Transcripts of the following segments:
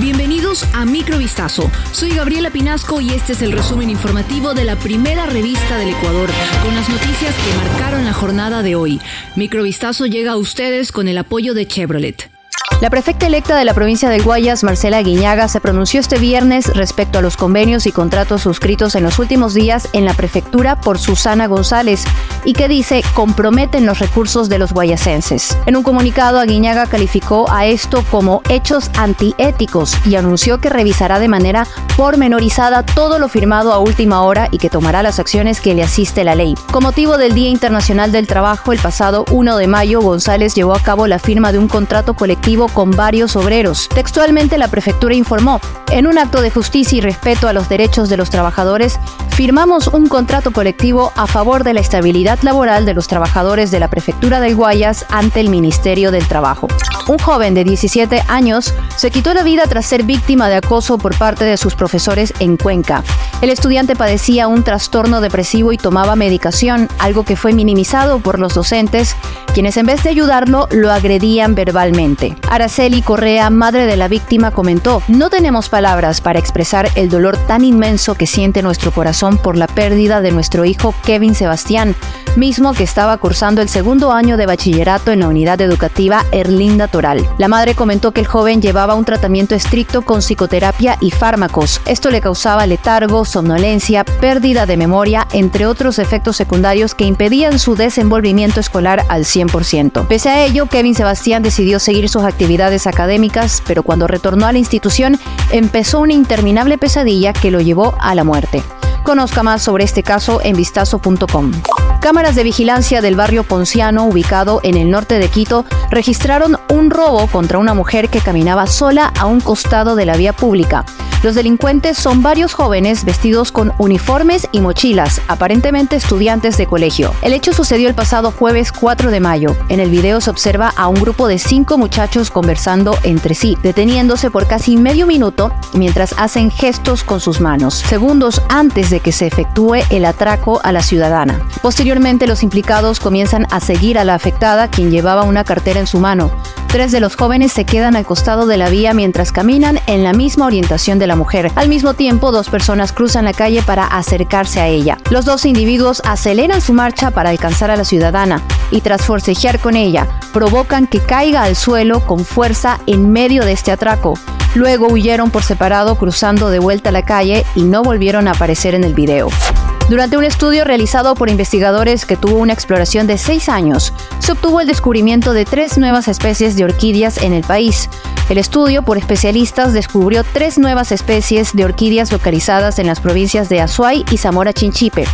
Bienvenidos a Microvistazo. Soy Gabriela Pinasco y este es el resumen informativo de la primera revista del Ecuador, con las noticias que marcaron la jornada de hoy. Microvistazo llega a ustedes con el apoyo de Chevrolet. La prefecta electa de la provincia del Guayas, Marcela Guiñaga, se pronunció este viernes respecto a los convenios y contratos suscritos en los últimos días en la prefectura por Susana González y que dice comprometen los recursos de los guayasenses. En un comunicado, Aguiñaga calificó a esto como hechos antiéticos y anunció que revisará de manera pormenorizada todo lo firmado a última hora y que tomará las acciones que le asiste la ley. Con motivo del Día Internacional del Trabajo, el pasado 1 de mayo, González llevó a cabo la firma de un contrato colectivo con varios obreros. Textualmente la prefectura informó, en un acto de justicia y respeto a los derechos de los trabajadores, firmamos un contrato colectivo a favor de la estabilidad laboral de los trabajadores de la prefectura del Guayas ante el Ministerio del Trabajo. Un joven de 17 años se quitó la vida tras ser víctima de acoso por parte de sus profesores en Cuenca. El estudiante padecía un trastorno depresivo y tomaba medicación, algo que fue minimizado por los docentes, quienes en vez de ayudarlo lo agredían verbalmente. Araceli Correa, madre de la víctima, comentó, no tenemos palabras para expresar el dolor tan inmenso que siente nuestro corazón por la pérdida de nuestro hijo Kevin Sebastián, mismo que estaba cursando el segundo año de bachillerato en la unidad educativa Erlinda Toral. La madre comentó que el joven llevaba un tratamiento estricto con psicoterapia y fármacos. Esto le causaba letargo, somnolencia, pérdida de memoria, entre otros efectos secundarios que impedían su desenvolvimiento escolar al 100%. Pese a ello, Kevin Sebastián decidió seguir sus actividades académicas, pero cuando retornó a la institución empezó una interminable pesadilla que lo llevó a la muerte. Conozca más sobre este caso en vistazo.com. Cámaras de vigilancia del barrio Ponciano, ubicado en el norte de Quito, registraron un robo contra una mujer que caminaba sola a un costado de la vía pública. Los delincuentes son varios jóvenes vestidos con uniformes y mochilas, aparentemente estudiantes de colegio. El hecho sucedió el pasado jueves 4 de mayo. En el video se observa a un grupo de cinco muchachos conversando entre sí, deteniéndose por casi medio minuto mientras hacen gestos con sus manos, segundos antes de que se efectúe el atraco a la ciudadana. Posteriormente, los implicados comienzan a seguir a la afectada, quien llevaba una cartera en su mano. Tres de los jóvenes se quedan al costado de la vía mientras caminan en la misma orientación de la mujer. Al mismo tiempo, dos personas cruzan la calle para acercarse a ella. Los dos individuos aceleran su marcha para alcanzar a la ciudadana y tras forcejear con ella, provocan que caiga al suelo con fuerza en medio de este atraco. Luego huyeron por separado cruzando de vuelta la calle y no volvieron a aparecer en el video. Durante un estudio realizado por investigadores que tuvo una exploración de seis años, se obtuvo el descubrimiento de tres nuevas especies de orquídeas en el país. El estudio por especialistas descubrió tres nuevas especies de orquídeas localizadas en las provincias de Azuay y Zamora Chinchipe.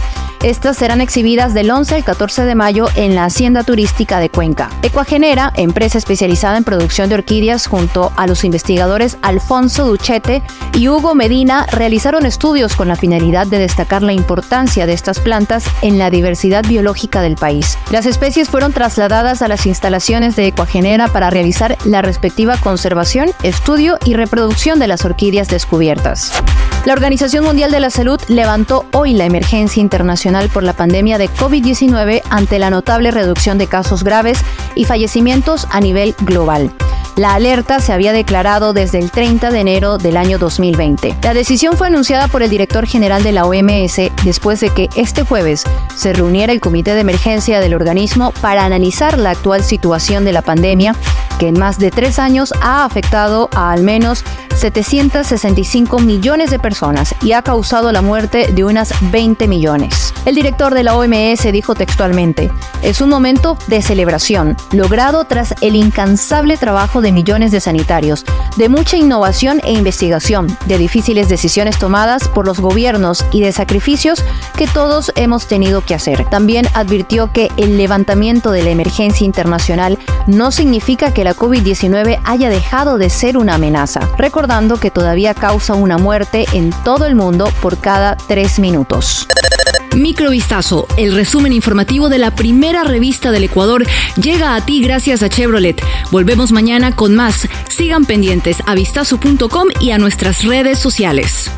Estas serán exhibidas del 11 al 14 de mayo en la Hacienda Turística de Cuenca. Ecuagenera, empresa especializada en producción de orquídeas, junto a los investigadores Alfonso Duchete y Hugo Medina, realizaron estudios con la finalidad de destacar la importancia de estas plantas en la diversidad biológica del país. Las especies fueron trasladadas a las instalaciones de Ecuagenera para realizar la respectiva conservación, estudio y reproducción de las orquídeas descubiertas. La Organización Mundial de la Salud levantó hoy la emergencia internacional por la pandemia de COVID-19 ante la notable reducción de casos graves y fallecimientos a nivel global. La alerta se había declarado desde el 30 de enero del año 2020. La decisión fue anunciada por el director general de la OMS después de que este jueves se reuniera el comité de emergencia del organismo para analizar la actual situación de la pandemia que en más de tres años ha afectado a al menos 765 millones de personas y ha causado la muerte de unas 20 millones. El director de la OMS dijo textualmente, es un momento de celebración, logrado tras el incansable trabajo de millones de sanitarios, de mucha innovación e investigación, de difíciles decisiones tomadas por los gobiernos y de sacrificios que todos hemos tenido que hacer. También advirtió que el levantamiento de la emergencia internacional no significa que la COVID-19 haya dejado de ser una amenaza recordando que todavía causa una muerte en todo el mundo por cada tres minutos. Microvistazo, el resumen informativo de la primera revista del Ecuador, llega a ti gracias a Chevrolet. Volvemos mañana con más. Sigan pendientes a vistazo.com y a nuestras redes sociales.